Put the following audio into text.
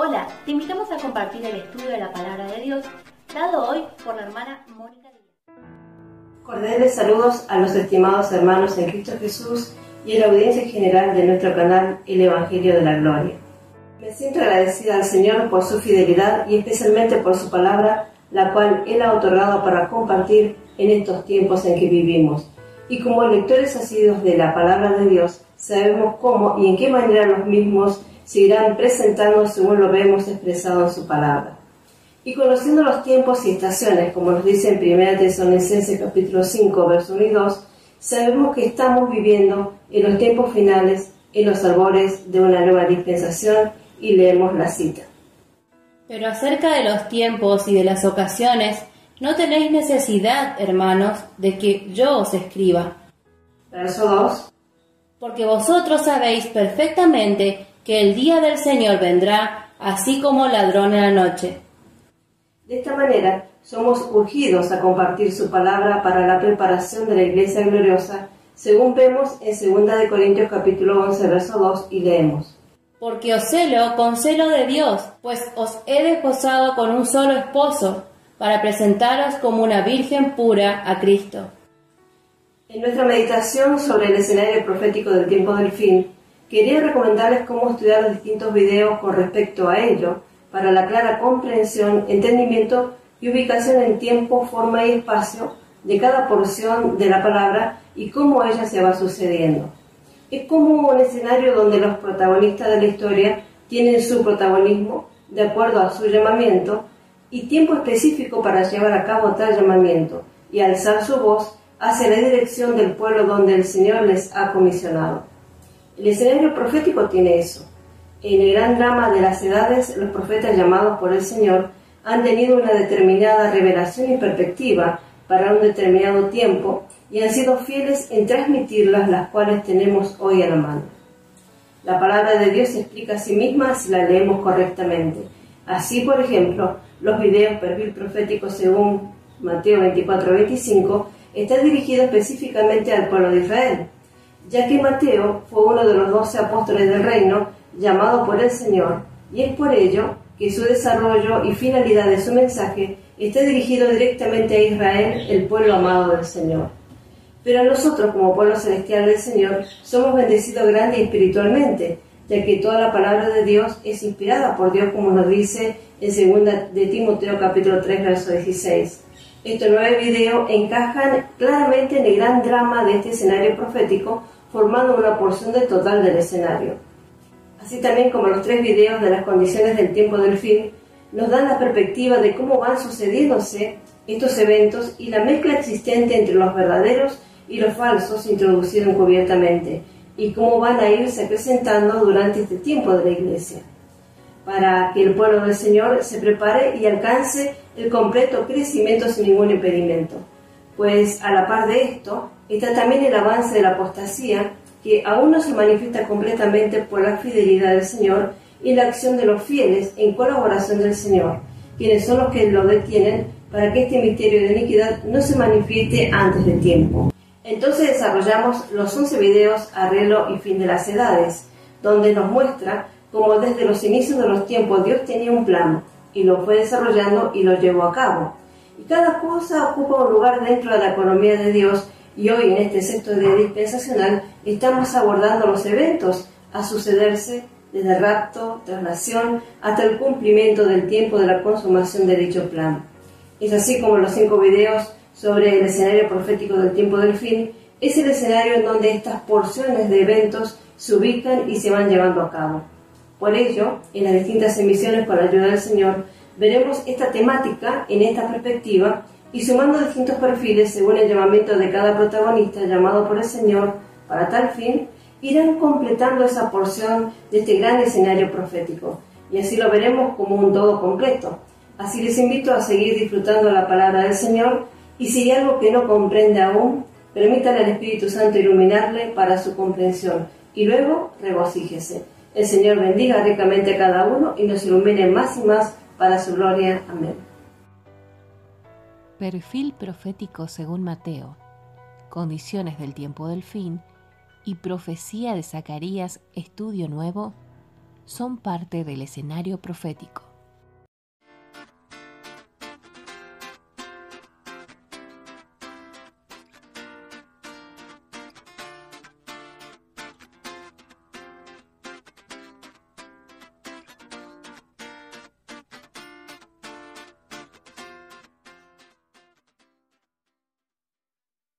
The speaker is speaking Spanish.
Hola, te invitamos a compartir el estudio de la palabra de Dios, dado hoy por la hermana Mónica Díaz. Cordiales saludos a los estimados hermanos en Cristo Jesús y a la audiencia general de nuestro canal El Evangelio de la Gloria. Me siento agradecida al Señor por su fidelidad y especialmente por su palabra, la cual Él ha otorgado para compartir en estos tiempos en que vivimos. Y como lectores asiduos de la palabra de Dios, sabemos cómo y en qué manera los mismos se irán presentando según lo vemos expresado en su palabra. Y conociendo los tiempos y estaciones, como nos dice en 1 Tesalonicenses capítulo 5, verso 1 y 2, sabemos que estamos viviendo en los tiempos finales, en los albores de una nueva dispensación, y leemos la cita. Pero acerca de los tiempos y de las ocasiones, no tenéis necesidad, hermanos, de que yo os escriba. Verso 2. Porque vosotros sabéis perfectamente que el día del Señor vendrá así como ladrón en la noche. De esta manera, somos urgidos a compartir su palabra para la preparación de la Iglesia gloriosa, según vemos en 2 Corintios capítulo 11, verso 2 y leemos. Porque os celo con celo de Dios, pues os he desposado con un solo esposo, para presentaros como una virgen pura a Cristo. En nuestra meditación sobre el escenario profético del tiempo del fin, quería recomendarles cómo estudiar los distintos videos con respecto a ello, para la clara comprensión, entendimiento y ubicación en tiempo, forma y espacio de cada porción de la palabra y cómo ella se va sucediendo. Es como un escenario donde los protagonistas de la historia tienen su protagonismo de acuerdo a su llamamiento y tiempo específico para llevar a cabo tal llamamiento y alzar su voz hacia la dirección del pueblo donde el Señor les ha comisionado. El escenario profético tiene eso. En el gran drama de las edades, los profetas llamados por el Señor han tenido una determinada revelación y perspectiva para un determinado tiempo y han sido fieles en transmitirlas, las cuales tenemos hoy a la mano. La palabra de Dios se explica a sí misma si la leemos correctamente. Así, por ejemplo, los videos perfil profético según Mateo 24-25 están dirigidos específicamente al pueblo de Israel, ya que Mateo fue uno de los doce apóstoles del reino llamado por el Señor, y es por ello que su desarrollo y finalidad de su mensaje está dirigido directamente a Israel, el pueblo amado del Señor. Pero nosotros, como pueblo celestial del Señor, somos bendecidos grande y espiritualmente, ya que toda la palabra de Dios es inspirada por Dios, como nos dice en 2 de Timoteo capítulo 3, verso 16. Estos nueve videos encajan claramente en el gran drama de este escenario profético, formando una porción del total del escenario. Así también como los tres videos de las condiciones del tiempo del fin, nos dan la perspectiva de cómo van sucediéndose estos eventos y la mezcla existente entre los verdaderos y los falsos introducidos encubiertamente, y cómo van a irse presentando durante este tiempo de la iglesia, para que el pueblo del Señor se prepare y alcance el completo crecimiento sin ningún impedimento. Pues a la par de esto está también el avance de la apostasía, que aún no se manifiesta completamente por la fidelidad del Señor y la acción de los fieles en colaboración del Señor, quienes son los que lo detienen para que este misterio de iniquidad no se manifieste antes del tiempo. Entonces desarrollamos los 11 videos Arreglo y Fin de las Edades, donde nos muestra cómo desde los inicios de los tiempos Dios tenía un plan y lo fue desarrollando y lo llevó a cabo. Y cada cosa ocupa un lugar dentro de la economía de Dios y hoy en este sexto día dispensacional estamos abordando los eventos a sucederse desde el rapto, traslación, hasta el cumplimiento del tiempo de la consumación de dicho plan. Es así como los cinco videos sobre el escenario profético del tiempo del fin, es el escenario en donde estas porciones de eventos se ubican y se van llevando a cabo. Por ello, en las distintas emisiones la ayuda del Señor, veremos esta temática en esta perspectiva y sumando distintos perfiles según el llamamiento de cada protagonista llamado por el Señor para tal fin, irán completando esa porción de este gran escenario profético. Y así lo veremos como un todo completo. Así les invito a seguir disfrutando la palabra del Señor y si hay algo que no comprende aún, permítale al Espíritu Santo iluminarle para su comprensión y luego regocíjese. El Señor bendiga ricamente a cada uno y nos ilumine más y más para su gloria. Amén. Perfil profético según Mateo. Condiciones del tiempo del fin y profecía de Zacarías, estudio nuevo. son parte del escenario profético.